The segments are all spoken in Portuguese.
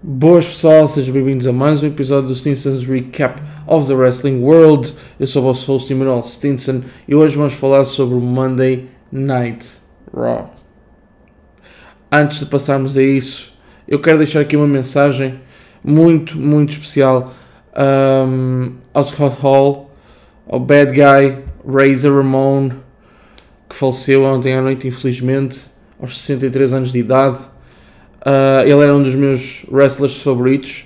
Boas pessoal, sejam bem-vindos a mais um episódio do Stinson's Recap of the Wrestling World. Eu sou o vosso host Emanuel Stinson e hoje vamos falar sobre o Monday Night Raw. Antes de passarmos a isso, eu quero deixar aqui uma mensagem muito, muito especial um, ao Scott Hall, ao Bad Guy, Razor Ramon, que faleceu ontem à noite, infelizmente, aos 63 anos de idade. Uh, ele era um dos meus wrestlers favoritos,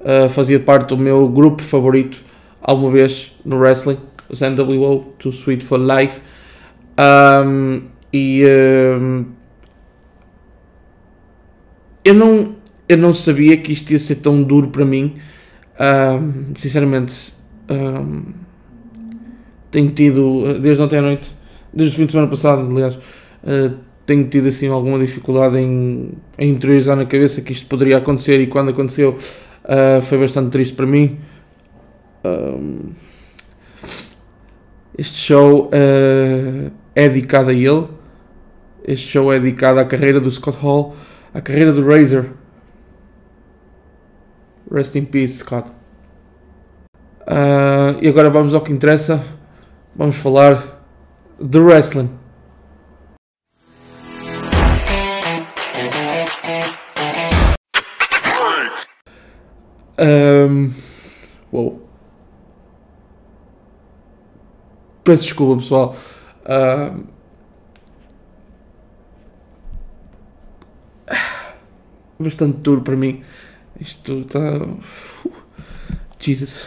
uh, fazia parte do meu grupo favorito alguma vez no wrestling, os NWO, Too Sweet for Life. Um, e um, eu, não, eu não sabia que isto ia ser tão duro para mim. Um, sinceramente, tenho tido, desde ontem à noite, desde o fim de semana passado, aliás. Uh, tenho tido assim alguma dificuldade em, em interiorizar na cabeça que isto poderia acontecer e quando aconteceu uh, foi bastante triste para mim. Um, este show uh, é dedicado a ele. Este show é dedicado à carreira do Scott Hall, à carreira do Razor. Rest in peace, Scott. Uh, e agora vamos ao que interessa. Vamos falar de wrestling. Um. Peço desculpa, pessoal. Um, bastante duro para mim. Isto está. Jesus.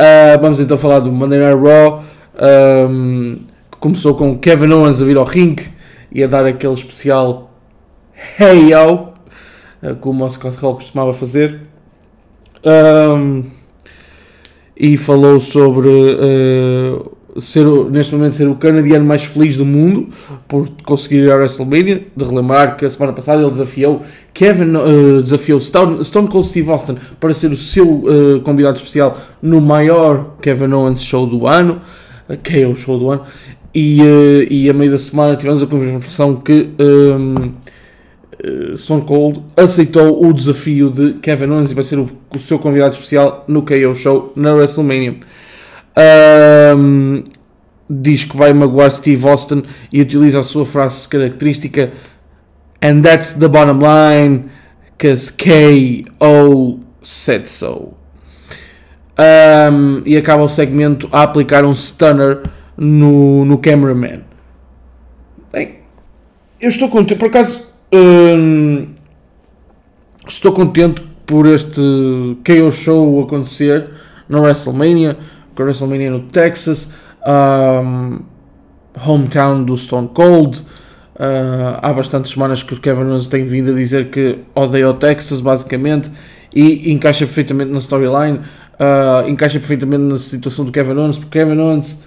Uh, vamos então falar do Monday Night Raw. Um, que começou com Kevin Owens a vir ao ringue e a dar aquele especial Hey Yo como o Scott Hall costumava fazer. Um, e falou sobre uh, ser, neste momento ser o canadiano mais feliz do mundo por conseguir ir à WrestleMania. De relembrar que a semana passada ele desafiou Kevin, uh, desafiou Stone, Stone, Cold Steve Austin para ser o seu uh, convidado especial no maior Kevin Owens show do ano, que é o show do ano. E, e a meio da semana tivemos a confirmação que um, eh, Stone Cold aceitou o desafio de Kevin Owens e vai ser o, o seu convidado especial no KO Show na WrestleMania. Um, diz que vai magoar Steve Austin e utiliza a sua frase característica And that's the bottom line, cause KO said so. Um, e acaba o segmento a aplicar um stunner no, no cameraman. Bem, eu estou contente, por acaso Hum, estou contente por este KO Show acontecer na WrestleMania, com a WrestleMania no Texas, um, hometown do Stone Cold. Uh, há bastantes semanas que o Kevin Owens tem vindo a dizer que odeia o Texas, basicamente, e encaixa perfeitamente na storyline, uh, encaixa perfeitamente na situação do Kevin Owens, porque Kevin Owens,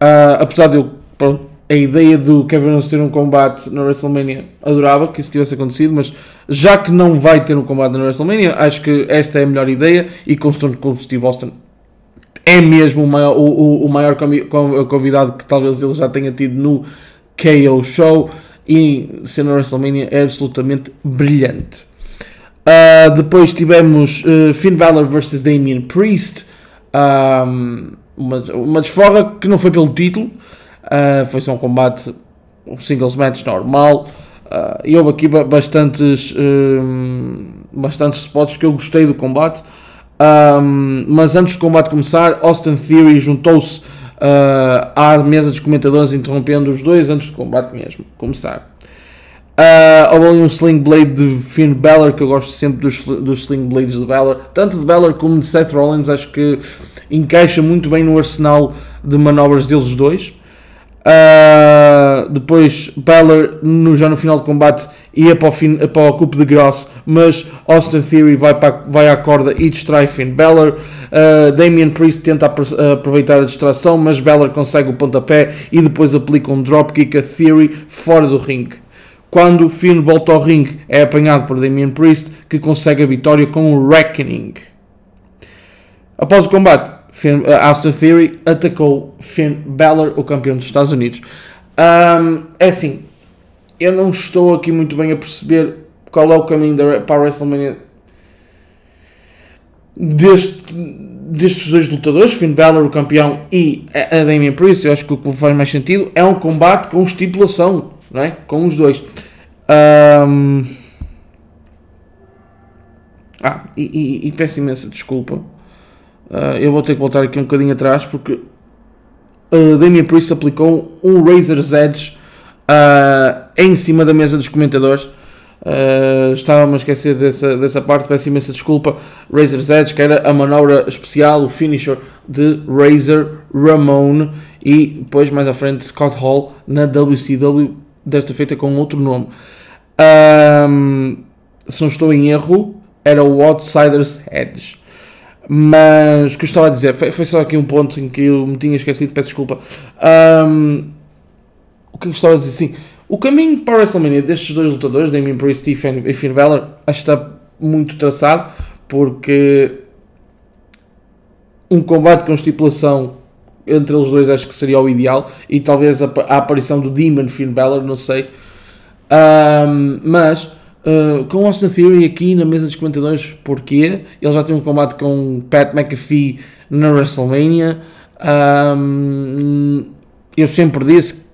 uh, apesar de eu pronto, a ideia do Kevin Owens ter um combate na WrestleMania adorava que isso tivesse acontecido, mas já que não vai ter um combate na WrestleMania, acho que esta é a melhor ideia e com Stone Cold Steve Austin é mesmo o maior, o, o maior convidado que talvez ele já tenha tido no KO Show e ser na WrestleMania é absolutamente brilhante. Uh, depois tivemos uh, Finn Balor vs Damian Priest, um, uma, uma desforra que não foi pelo título, Uh, foi só um combate, um singles match normal. Uh, e houve aqui bastantes, um, bastantes spots que eu gostei do combate. Um, mas antes do combate começar, Austin Theory juntou-se uh, à mesa dos comentadores, interrompendo os dois antes do combate mesmo começar. Uh, houve ali um Sling Blade de Finn Balor, que eu gosto sempre dos, dos Sling Blades de Balor, tanto de Balor como de Seth Rollins, acho que encaixa muito bem no arsenal de manobras deles dois. Uh, depois Balor no, já no final do combate ia para o, fim, para o cupo de Gross, mas Austin Theory vai, para, vai à corda e distrai Finn Balor. Uh, Damian Priest tenta aproveitar a distração, mas Balor consegue o pontapé e depois aplica um dropkick a Theory fora do ringue. Quando Finn volta ao ringue, é apanhado por Damian Priest, que consegue a vitória com o Reckoning. Após o combate, Finn, uh, Austin Theory atacou Finn Balor, o campeão dos Estados Unidos. Um, é assim, eu não estou aqui muito bem a perceber qual é o caminho da, para a WrestleMania deste, destes dois lutadores, Finn Balor, o campeão, e a, Damian Priest, eu acho que o que faz mais sentido é um combate com estipulação, não é? Com os dois. Um... Ah, e, e, e, peço imensa desculpa. Uh, eu vou ter que voltar aqui um bocadinho atrás porque uh, Damian Priest aplicou um Razor's Edge uh, em cima da mesa dos comentadores. Uh, estava-me a esquecer dessa, dessa parte, peço imensa desculpa. Razor's Edge, que era a manobra especial, o finisher de Razor Ramon e depois mais à frente Scott Hall na WCW, desta feita com outro nome. Um, se não estou em erro, era o Outsider's Edge. Mas o que eu estava a dizer foi, foi, só aqui um ponto em que eu me tinha esquecido, peço desculpa. Um, o que eu estava a dizer? Sim, o caminho para a WrestleMania destes dois lutadores, Damien Priest e Finn, e Finn Balor, acho que está muito traçado, porque um combate com estipulação entre eles dois acho que seria o ideal, e talvez a, a aparição do Demon Finn Balor, não sei. Um, mas uh, com Austin Theory aqui na mesa dos comentadores, porquê? Ele já tem um combate com Pat McAfee na WrestleMania. Um, eu sempre disse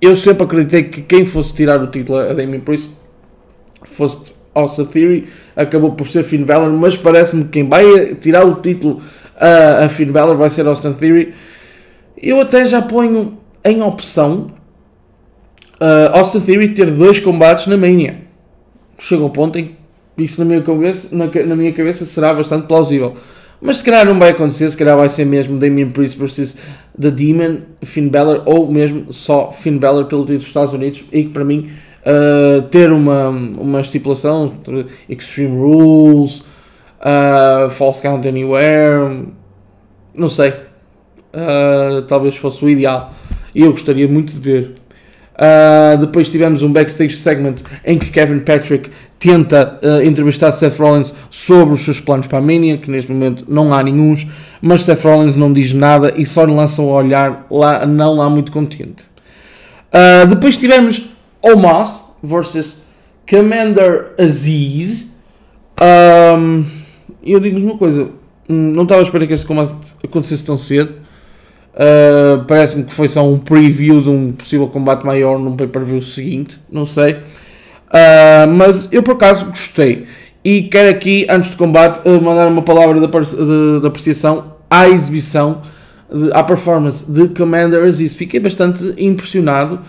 eu sempre acreditei que quem fosse tirar o título a Damien Priest fosse Austin Theory, acabou por ser Finn Balor, mas parece-me que quem vai tirar o título a, a Finn Balor vai ser Austin Theory. Eu até já ponho em opção uh, Austin Theory ter dois combates na Mania. Chega ao ponto em que isso na minha cabeça, na, na minha cabeça será bastante plausível. Mas se calhar não vai acontecer, se calhar vai ser mesmo Damien Priest versus The Demon, Finn Balor, ou mesmo só Finn Balor pelo título dos Estados Unidos, e que para mim uh, ter uma, uma estipulação, Extreme Rules, uh, False Count Anywhere, não sei, uh, talvez fosse o ideal, e eu gostaria muito de ver. Uh, depois tivemos um backstage segment em que Kevin Patrick tenta uh, entrevistar Seth Rollins sobre os seus planos para a Mania, que neste momento não há nenhums, mas Seth Rollins não diz nada e só lança o olhar lá, não lá muito contente. Uh, depois tivemos Omos versus Commander Aziz. Um, eu digo-vos uma coisa, hum, não estava a esperar que este combate acontecesse tão cedo. Uh, Parece-me que foi só um preview de um possível combate maior num pay-per-view seguinte, não sei. Uh, mas eu por acaso gostei. E quero aqui, antes do combate, uh, mandar uma palavra de, de, de apreciação à exibição, de, à performance de Commander Aziz. Fiquei bastante impressionado.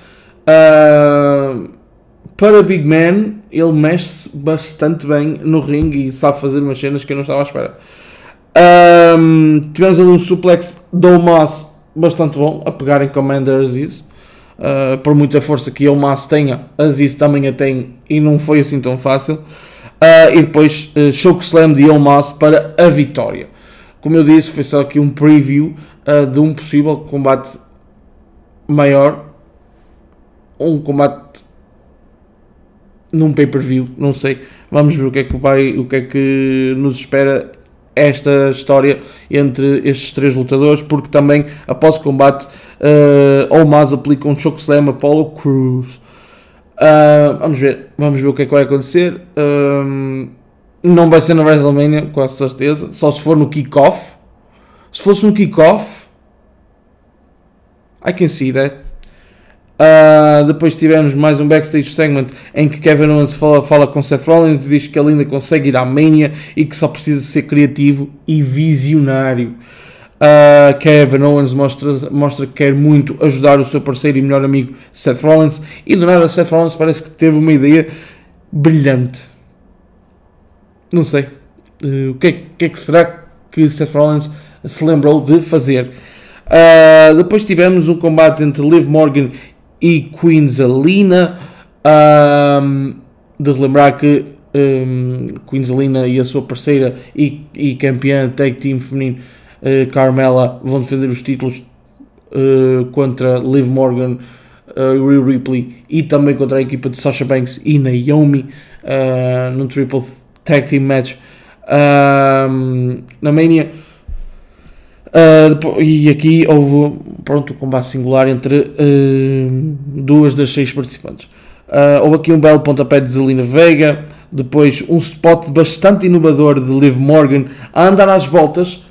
para Big Man, ele mexe bastante bem no ringue e sabe fazer umas cenas que eu não estava à espera. tivemos ali um suplex do Moss bastante bom a pegar em Commander Aziz. Uh, por muita força que ele mas tenha, Aziz também a tem e não foi assim tão fácil. Uh, e depois uh, Choke Slam de Elmas para a vitória. Como eu disse, foi só aqui um preview uh, de um possível combate maior. Um combate num pay-per-view, não sei. Vamos ver o que é que vai, o que é que nos espera esta história entre estes três lutadores, porque também após o combate, uh, Omaz aplica um chokeslam a Apollo Cruz. Uh, vamos ver, vamos ver o que é que vai acontecer. Uh, não vai ser na WrestleMania, com certeza, só se for no kickoff. Se fosse no kickoff, I can see that. Uh, depois tivemos mais um backstage segment em que Kevin Owens fala, fala com Seth Rollins e diz que ele ainda consegue ir à Mania e que só precisa ser criativo e visionário. Uh, Kevin Owens mostra, mostra que quer muito ajudar o seu parceiro e melhor amigo Seth Rollins e do nada Seth Rollins parece que teve uma ideia brilhante. Não sei. Uh, o que é, que é, que será que Seth Rollins se lembrou de fazer? Depois tivemos um combate entre Liv Morgan e Queen Zelina. Um, de relembrar que um, Queen Zelina e a sua parceira e, e campeã tag team feminino uh, Carmela vão defender os títulos uh, contra Liv Morgan, uh, Rhea Ripley e também contra a equipa de Sasha Banks e Naomi uh, num triple tag team match na Mania. Uh, e aqui houve pronto, um combate singular entre uh, duas das seis participantes. Uh, houve aqui um belo pontapé de Zelina Veiga, depois um spot bastante inovador de Liv Morgan a andar às voltas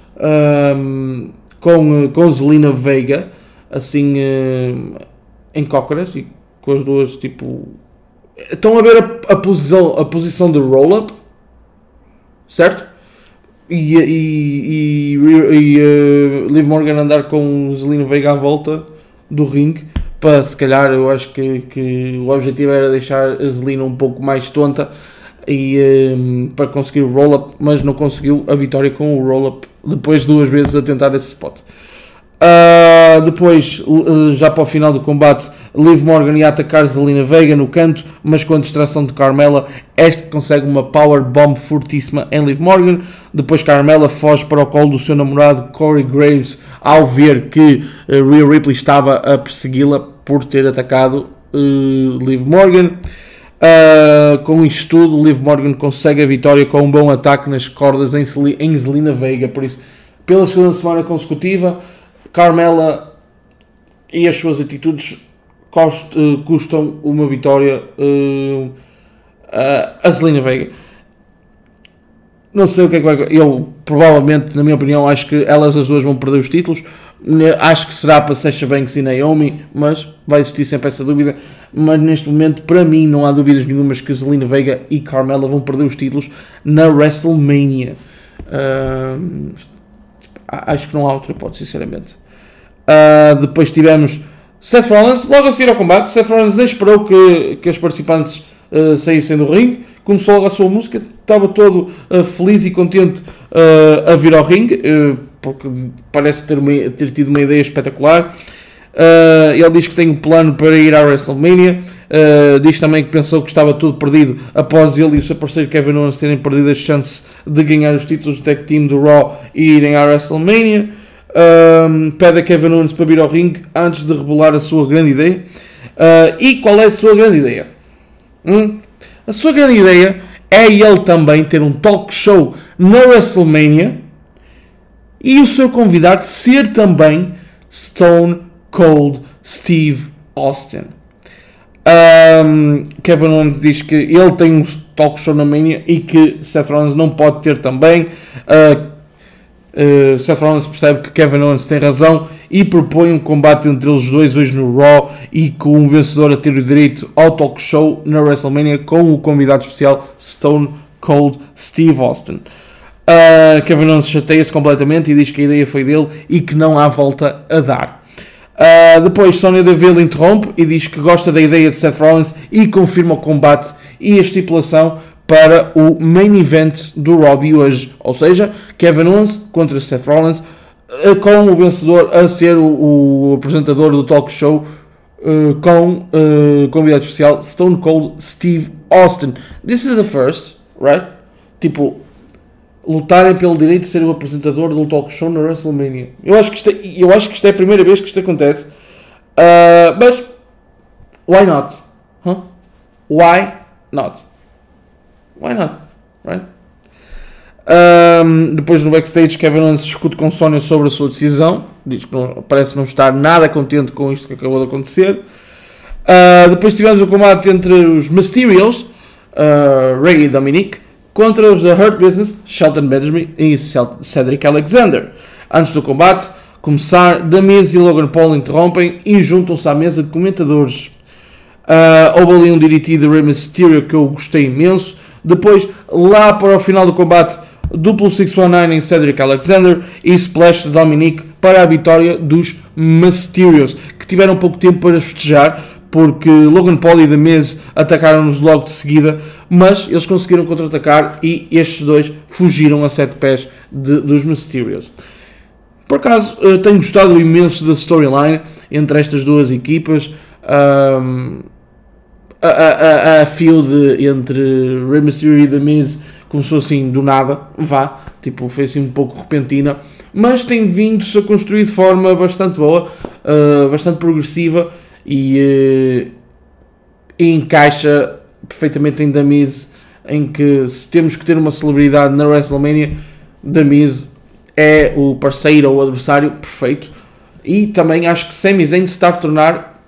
com, com Zelina Veiga, assim em cócoras e com as duas tipo. Estão a ver a, a posição, a posição de roll-up, certo? E, e, e, e uh, Liv Morgan andar com Zelina Veiga à volta do ringue para se calhar eu acho que, que o objetivo era deixar a Zelina um pouco mais tonta e um, para conseguir o roll-up, mas não conseguiu a vitória com o roll-up depois duas vezes a tentar esse spot. Uh, depois, uh, já para o final do combate, Liv Morgan ia atacar Zelina Vega no canto, mas com a distração de Carmela, este consegue uma power bomb fortíssima em Liv Morgan. Depois, Carmela foge para o colo do seu namorado Corey Graves ao ver que uh, Rhea Ripley estava a persegui-la por ter atacado Liv Morgan. Com isto tudo, Liv Morgan consegue a vitória com um bom ataque nas cordas em, em Zelina Veiga. Por isso, pela segunda semana consecutiva, Carmela e as suas atitudes uh, custam uma vitória uh, a Zelina Veiga. Não sei o que é que vai. Eu, provavelmente, na minha opinião, acho que elas as duas vão perder os títulos. Acho que será para Sasha Banks e Naomi, mas vai existir sempre essa dúvida. Mas neste momento, para mim, não há dúvidas nenhumas que Zelina Veiga e Carmela vão perder os títulos na WrestleMania. Uh, acho que não há outra hipótese, sinceramente. Uh, depois tivemos Seth Rollins, logo a seguir ao combate. Seth Rollins nem esperou que, que os participantes uh, saíssem do ringue, começou logo a sua música, estava todo uh, feliz e contente a vir ao ringue, porque parece ter, uma, ter tido uma ideia espetacular. ele diz que tem um plano para ir à WrestleMania. diz também que pensou que estava tudo perdido após ele e o seu parceiro Kevin Owens terem perdido a chance de ganhar os títulos do tag team do Raw e irem à WrestleMania um, pede a Kevin Owens para vir ao ringue antes de revelar a sua grande ideia. Uh, e qual é a sua grande ideia? Hum? A sua grande ideia é ele também ter um talk show na WrestleMania e o seu convidado ser também Stone Cold Steve Austin. Um, Kevin Owens diz que ele tem um talk show na Mania e que Seth Rollins não pode ter também. Uh, Uh, Seth Rollins percebe que Kevin Owens tem razão e propõe um combate entre eles dois hoje no Raw e com o vencedor a ter o direito ao talk show na WrestleMania com o convidado especial Stone Cold Steve Austin. Uh, Kevin Owens chateia-se completamente e diz que a ideia foi dele e que não há volta a dar. Uh, depois Sonya Deville interrompe e diz que gosta da ideia de Seth Rollins e confirma o combate e a estipulação para o main event do Raw de hoje, ou seja, Kevin Owens contra Seth Rollins, eh, com o vencedor a ser o, o apresentador do talk show uh, com uh, convidado especial Stone Cold Steve Austin. This is the first, right? Tipo, lutarem pelo direito de ser o apresentador do talk show na WrestleMania. Eu acho que isto é, eu acho que isto é a primeira vez que isto acontece. Uh, mas, why not? Huh? Why not? Why not? Right? Um, depois no backstage, Kevin Owens discute com Sonya sobre a sua decisão. Diz que não, parece não estar nada contente com isto que acabou de acontecer. Uh, depois tivemos o combate entre os Mysterios, uh, Ray e Dominic, contra os The Hurt Business, Shelton Benjamin e Cedric Alexander. Antes do combate começar, The Miz e Logan Paul interrompem e juntam-se à mesa de comentadores. Uh, houve ali um DDT de Rey Mysterio que eu gostei imenso. Depois, lá para o final do combate, duplo 619 em Cedric Alexander e splash de Dominic para a vitória dos Mysterios, que tiveram pouco tempo para festejar, porque Logan Paul e The Miz atacaram-nos logo de seguida, mas eles conseguiram contra-atacar e estes dois fugiram a sete pés de, dos Mysterios. Por acaso, tenho gostado imenso da storyline entre estas duas equipas. Um, a, a, a field entre Rey Mysterio e The Miz começou assim do nada, vá, tipo, foi assim um pouco repentina, mas tem vindo-se a construir de forma bastante boa, uh, bastante progressiva e, uh, e, encaixa perfeitamente em The Miz, em que se temos que ter uma celebridade na WrestleMania, The Miz é o parceiro ou adversário perfeito e também acho que Sami Zayn se está a tornar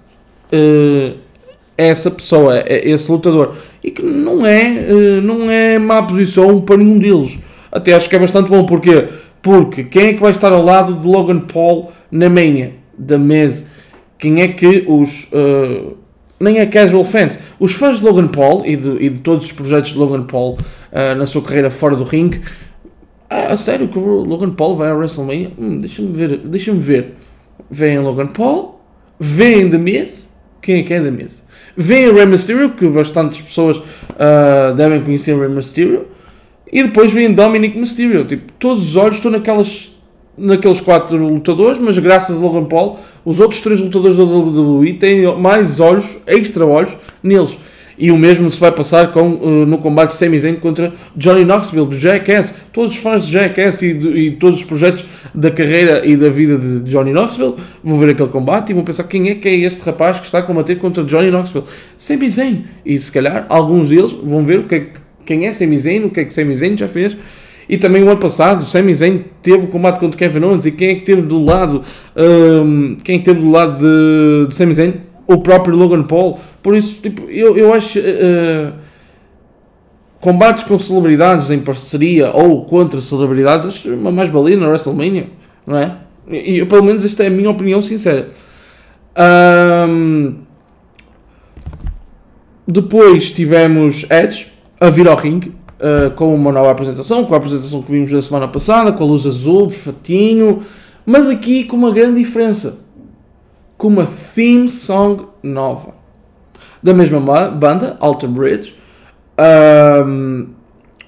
uh, essa pessoa, é esse lutador. E que não é, não é má posição para nenhum deles. Até acho que é bastante bom. Porquê? Porque quem é que vai estar ao lado de Logan Paul na Mania? Da Miz. Quem é que os. Uh, nem é casual fans. Os fãs de Logan Paul e de, e de todos os projetos de Logan Paul uh, na sua carreira fora do ringue. Ah, a sério que o Logan Paul vai à WrestleMania? Hum, deixa-me ver. Deixa-me ver. Vem Logan Paul. Vem The Miz. Quem é que é The Miz? Vem Rey Mysterio, que bastantes pessoas uh, devem conhecer Rey Mysterio. E depois vem Dominic Mysterio. Tipo, todos os olhos estão naquelas naqueles quatro lutadores, mas graças a Logan Paul, os outros três lutadores da WWE têm mais olhos, extra olhos, neles. E o mesmo se vai passar com, uh, no combate Sami Zayn contra Johnny Knoxville, do Jackass. Todos os fãs de Jackass e, de, e todos os projetos da carreira e da vida de Johnny Knoxville vão ver aquele combate e vão pensar quem é que é este rapaz que está a combater contra Johnny Knoxville. Sami Zayn. E se calhar alguns deles vão ver o que é, quem é Sami Zayn, o que é que Sami Zayn já fez e também o ano passado, o Sami Zayn teve o combate contra Kevin Owens e quem é que teve do lado, um, quem é que teve do lado de, de Sami Zayn? O próprio Logan Paul. Por isso, tipo, eu, eu acho uh, combates com celebridades em parceria ou contra celebridades, acho uma mais-valia na WrestleMania, não é? E, e, pelo menos esta é a minha opinião sincera. Um, depois tivemos Edge a vir ao ringue uh, com uma nova apresentação, com a apresentação que vimos na semana passada, com a luz azul, fatinho, mas aqui com uma grande diferença, com uma theme song nova, da mesma banda, Alter Bridge, uh,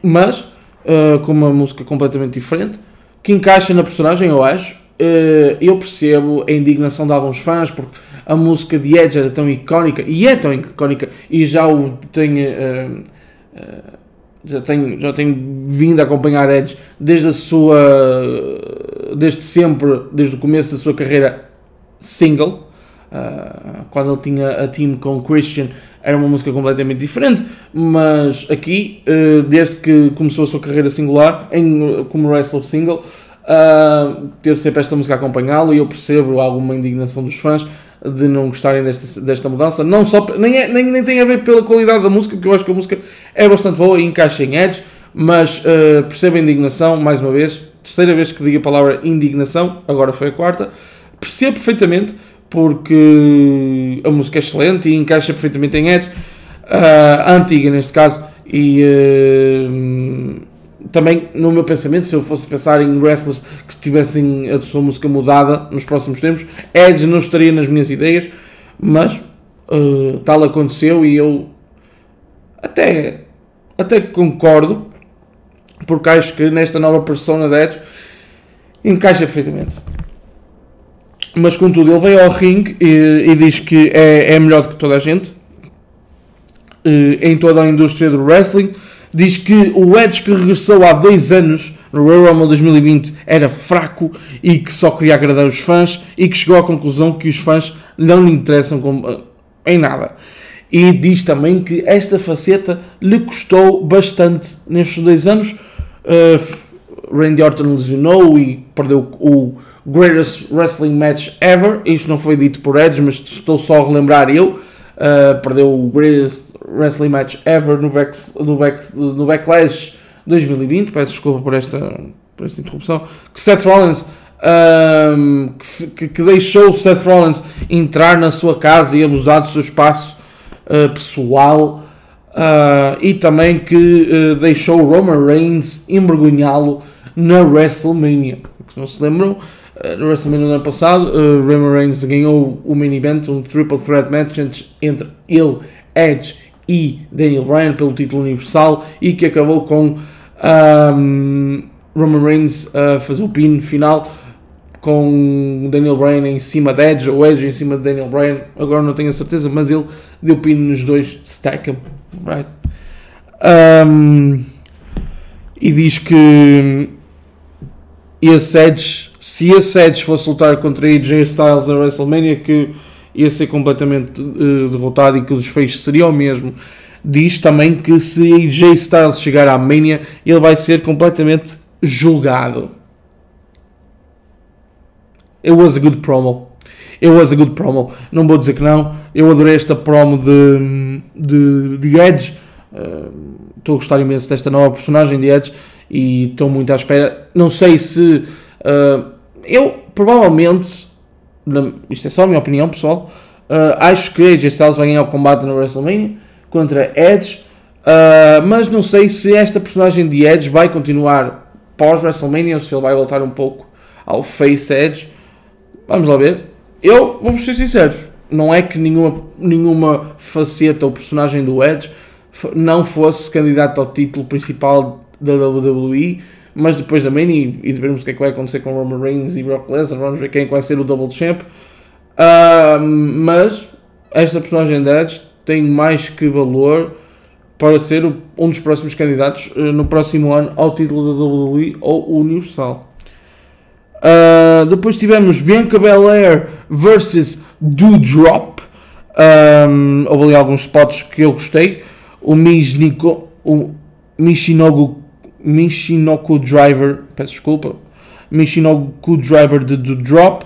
mas uh, com uma música completamente diferente, que encaixa na personagem, eu acho. Uh, eu percebo a indignação de alguns fãs, porque a música de Edge era tão icónica, e é tão icónica, e já o tem uh, já tenho, já tenho vindo a acompanhar Edge desde a sua desde sempre, desde o começo da sua carreira single uh, quando ele tinha a team com Christian era uma música completamente diferente mas aqui, uh, desde que começou a sua carreira singular em, como wrestler single uh, teve sempre esta música a acompanhá-lo e eu percebo alguma indignação dos fãs de não gostarem desta, desta mudança. Não só, nem, é, nem, nem tem a ver pela qualidade da música, porque eu acho que a música é bastante boa e encaixa em Edge, mas uh, percebo a indignação, mais uma vez, terceira vez que digo a palavra indignação, agora foi a quarta. Percebo perfeitamente, porque a música é excelente e encaixa perfeitamente em Edge, uh, a antiga neste caso, e. Uh, também no meu pensamento, se eu fosse pensar em wrestlers que tivessem a sua música mudada nos próximos tempos, Edge não estaria nas minhas ideias, mas uh, tal aconteceu e eu até, até concordo, porque acho que nesta nova persona de Edge encaixa perfeitamente. Mas contudo, ele veio ao ringue e, e diz que é, é melhor do que toda a gente em toda a indústria do wrestling diz que o Edge que regressou há dois anos no Royal Rumble 2020 era fraco e que só queria agradar os fãs e que chegou à conclusão que os fãs não lhe interessam com, em nada. E diz também que esta faceta lhe custou bastante nestes dois anos. Uh, Randy Orton lesionou e perdeu o Greatest Wrestling Match Ever. Isto não foi dito por Edge, mas estou só a relembrar eu. Uh, perdeu o Greatest Wrestling Match Ever no, back, no, back, no Backlash 2020. Peço desculpa por esta, por esta interrupção. Que Seth Rollins. Um, que, que, deixou Seth Rollins entrar na sua casa e abusar do seu espaço uh, pessoal uh, e também que deixou Roman Reigns envergonhá-lo na WrestleMania. Se não se lembram, no WrestleMania do ano passado, Roman Reigns ganhou o main event, um triple threat match entre ele, Edge e Daniel Bryan pelo título universal e que acabou com um, Roman Reigns a fazer o pin final com Daniel Bryan em cima de Edge ou Edge em cima de Daniel Bryan, agora não tenho a certeza, mas ele deu pin nos dois, stack them, right? Um, e diz que esse Edge, se esse Edge fosse lutar contra AJ Styles na WrestleMania, que ia ser completamente uh, derrotado e que o desfecho seria o mesmo. Diz também que se AJ Styles chegar à Mania, ele vai ser completamente julgado. It was a good promo. It was a good promo. Não vou dizer que não. Eu adorei esta promo de, de, de Edge. Estou uh, a gostar imenso desta nova personagem de Edge e estou muito à espera. Não sei se. Uh, eu, provavelmente. Isto é só a minha opinião pessoal. Uh, acho que AJ Styles vai ganhar o combate na WrestleMania contra Edge. mas não sei se esta personagem de Edge vai continuar pós-WrestleMania ou se ele vai voltar um pouco ao Face Edge. Vamos lá ver. Eu, vou ser sincero, não é que nenhuma, nenhuma faceta ou personagem do Edge não fosse candidato ao título principal da WWE, mas depois também, e, e veremos o que é que vai acontecer com Roman Reigns e Brock Lesnar, vamos ver quem é vai ser o Double Champ. Uh, mas esta personagem de Edge tem mais que valor para ser um dos próximos candidatos uh, no próximo ano ao título da WWE ou Universal. Uh, depois tivemos Bianca Belair versus Doudrop. Um, houve ali alguns spots que eu gostei. O Mijniko, o Michinogu, Michinoku Driver, peço desculpa, Michinoku Driver de Doudrop.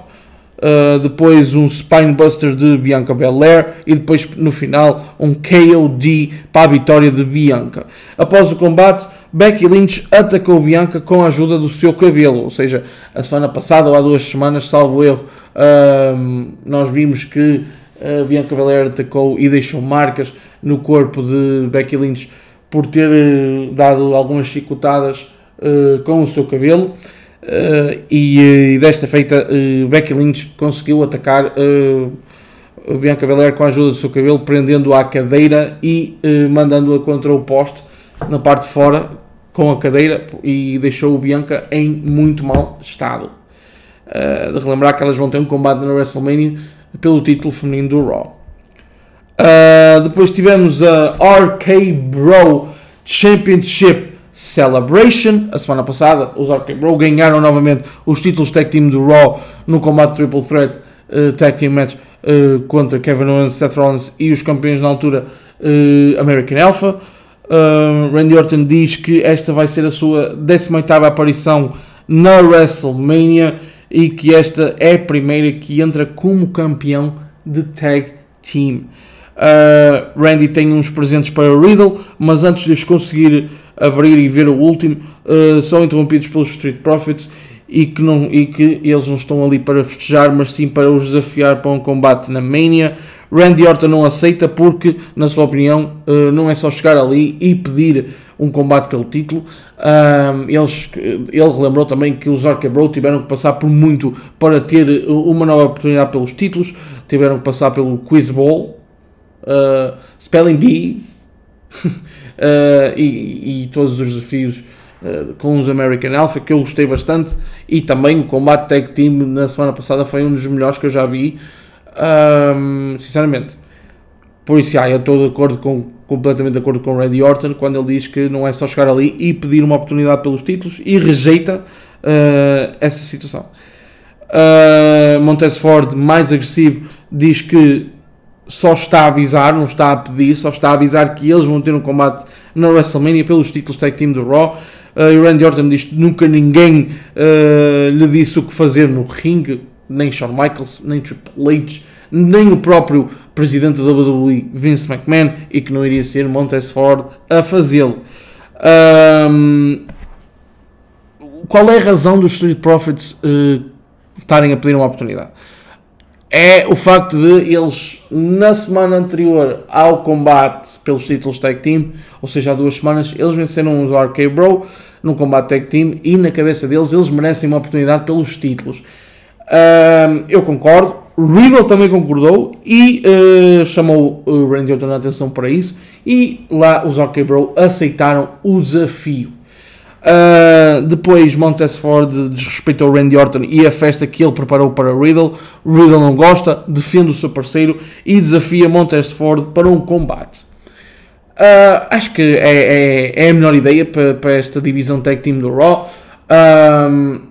Uh, depois um Spinebuster de Bianca Belair e depois no final um KOD para a vitória de Bianca. Após o combate, Becky Lynch atacou Bianca com a ajuda do seu cabelo, ou seja, a semana passada ou há duas semanas, salvo erro, uh, nós vimos que uh, Bianca Belair atacou e deixou marcas no corpo de Becky Lynch por ter dado algumas chicotadas com o seu cabelo. Uh, e, desta feita Becky Lynch conseguiu atacar Bianca Belair com a ajuda do seu cabelo, prendendo-a à cadeira e mandando-a contra o poste na parte de fora com a cadeira e deixou o Bianca em muito mau estado. de relembrar que elas vão ter um combate na WrestleMania pelo título feminino do Raw. Depois tivemos a RK Bro Championship Celebration. A semana passada, os RK Bro ganharam novamente os títulos Tag Team do Raw no combate Triple Threat uh, Tag Team Match uh, contra Kevin Owens, Seth Rollins e os campeões na altura American Alpha. Randy Orton diz que esta vai ser a sua 18 aparição na WrestleMania e que esta é a primeira que entra como campeão de Tag Team. Uh, Randy tem uns presentes para Riddle, mas antes de os conseguir abrir e ver o último, uh, são interrompidos pelos Street Profits e que, não, e que eles não estão ali para festejar, mas sim para os desafiar para um combate na Mania. Randy Orton não aceita porque, na sua opinião, uh, não é só chegar ali e pedir um combate pelo título. Uh, eles, ele relembrou também que os Orca Bro tiveram que passar por muito para ter uma nova oportunidade pelos títulos, tiveram que passar pelo Quiz Bowl, uh, Spelling Bees. Uh, e, e, todos os desafios uh, com os American Alpha que eu gostei bastante. E também o combate tag team na semana passada foi um dos melhores que eu já vi. Um, sinceramente por isso já, eu estou de acordo com, completamente de acordo com o Randy Orton quando ele diz que não é só chegar ali e pedir uma oportunidade pelos títulos e rejeita essa situação. Uh, Montez Ford, mais agressivo, diz que só está a avisar, não está a pedir, só está a avisar que eles vão ter um combate na WrestleMania pelos títulos Tag Team do Raw. Uh, e o Randy Orton diz que nunca ninguém uh, lhe disse o que fazer no ringue, nem Shawn Michaels, nem Triple H, nem o próprio presidente da WWE, Vince McMahon, e que não iria ser Montez Ford a fazê-lo. Um, qual é a razão dos Street Profits uh, estarem a pedir uma oportunidade? É o facto de eles, na semana anterior ao combate pelos títulos Tag Team, ou seja, há duas semanas, eles venceram os RK Bro no combate Tag Team e na cabeça deles eles merecem uma oportunidade pelos títulos. Eu concordo, Riddle também concordou e uh, chamou o Randy Orton a atenção para isso e lá os RK Bro aceitaram o desafio. Uh, depois Montez Ford desrespeitou Randy Orton e a festa que ele preparou para Riddle. Riddle não gosta, defende o seu parceiro e desafia Montez Ford para um combate. Uh, acho que é, é, é, a melhor ideia para, para, esta divisão tag team do Raw. Um,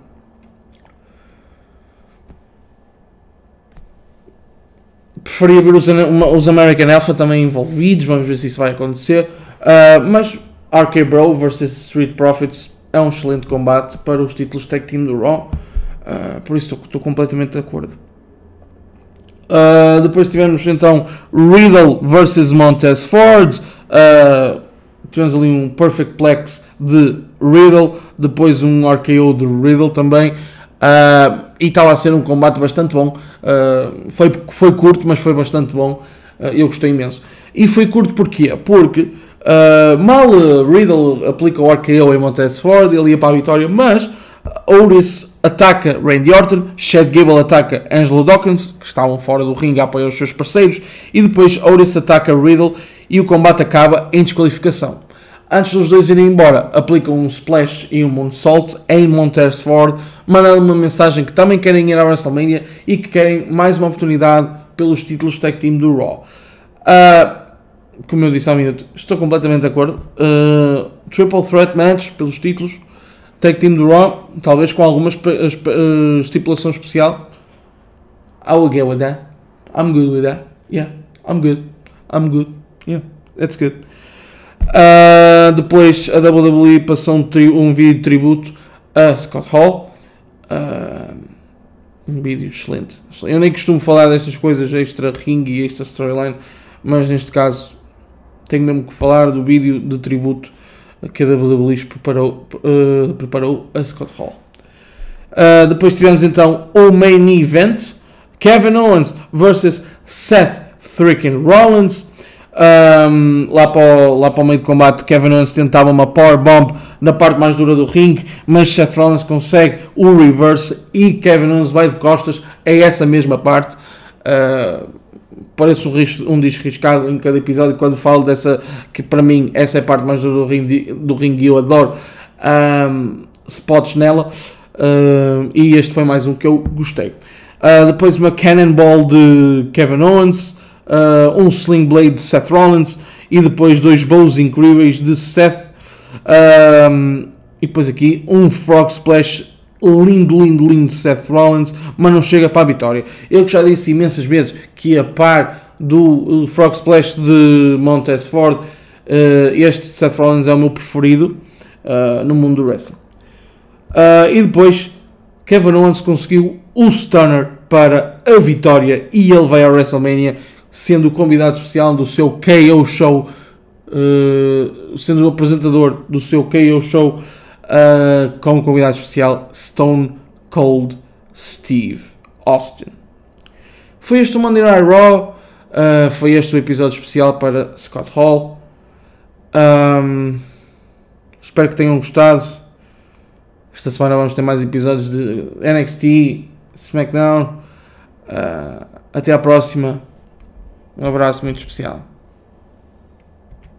preferia ver os, os American Alpha também envolvidos, vamos ver se isso vai acontecer. Uh, mas RK Bro vs Street Profits é um excelente combate para os títulos Tag Team do Raw, uh, por isso estou completamente de acordo. Uh, depois tivemos então Riddle versus Montez Ford. Uh, tivemos ali um Perfect Plex de Riddle. Depois um RKO de Riddle também. E estava a ser um combate bastante bom. foi, foi curto, mas foi bastante bom. eu gostei imenso. E foi curto porquê? Porque mal Riddle aplica o RKO em Montez Ford, ele ia para a vitória, mas Otis ataca Randy Orton, Chad Gable ataca Angelo Dawkins, que estavam fora do ringue a apoiar os seus parceiros, e depois Otis ataca Riddle e o combate acaba em desqualificação. Antes dos dois irem embora, aplicam um splash e um moonsault em Montez Ford, mandando uma mensagem que também querem ir à WrestleMania e que querem mais uma oportunidade pelos títulos tag team do Raw. Uh, como eu disse há um minuto, estou completamente de acordo. Uh, triple Threat Match pelos títulos Tag Team do Raw, talvez com alguma uh, estipulação especial. I will get with that. I'm good with that. Yeah, I'm good. I'm good. Yeah, that's good. Uh, depois a WWE passou um, um, vídeo de tributo a Scott Hall. Uh, um vídeo excelente. Eu nem costumo falar destas coisas extra ring e extra storyline, mas neste caso tenho mesmo que falar do vídeo de tributo que a WWE preparou, uh, preparou a Scott Hall. Uh, depois tivemos então o main event: Kevin Owens versus Seth Freaking Rollins. Um, lá, para o, lá para o meio de combate, Kevin Owens tentava uma power bomb na parte mais dura do ringue, mas Seth Rollins consegue o reverse e Kevin Owens vai de costas a essa mesma parte. Uh, parece um, um disco riscado em cada episódio quando falo dessa, que para mim essa é a parte mais do ringue, do ringue eu adoro um, spots nela uh, e este foi mais um que eu gostei. Uh, depois uma Cannonball de Kevin Owens, uh, um Sling Blade de Seth Rollins e depois dois bows incríveis de Seth um, e depois aqui um Frog Splash lindo, lindo, lindo Seth Rollins, mas não chega para a vitória. Eu que já disse imensas vezes que a par do Frog Splash de Montez Ford, uh, este Seth Rollins é o meu preferido uh, no mundo do wrestling. Uh, e depois Kevin Owens conseguiu o stunner para a vitória e ele vai à WrestleMania sendo o convidado especial do seu KO show, sendo o apresentador do seu KO show uh, com um convidado especial Stone Cold Steve Austin. Foi este o Monday Night Raw, uh, foi este o episódio especial para Scott Hall. Um, espero que tenham gostado. Esta semana vamos ter mais episódios de NXT, SmackDown. Uh, até à próxima. Um abraço muito especial.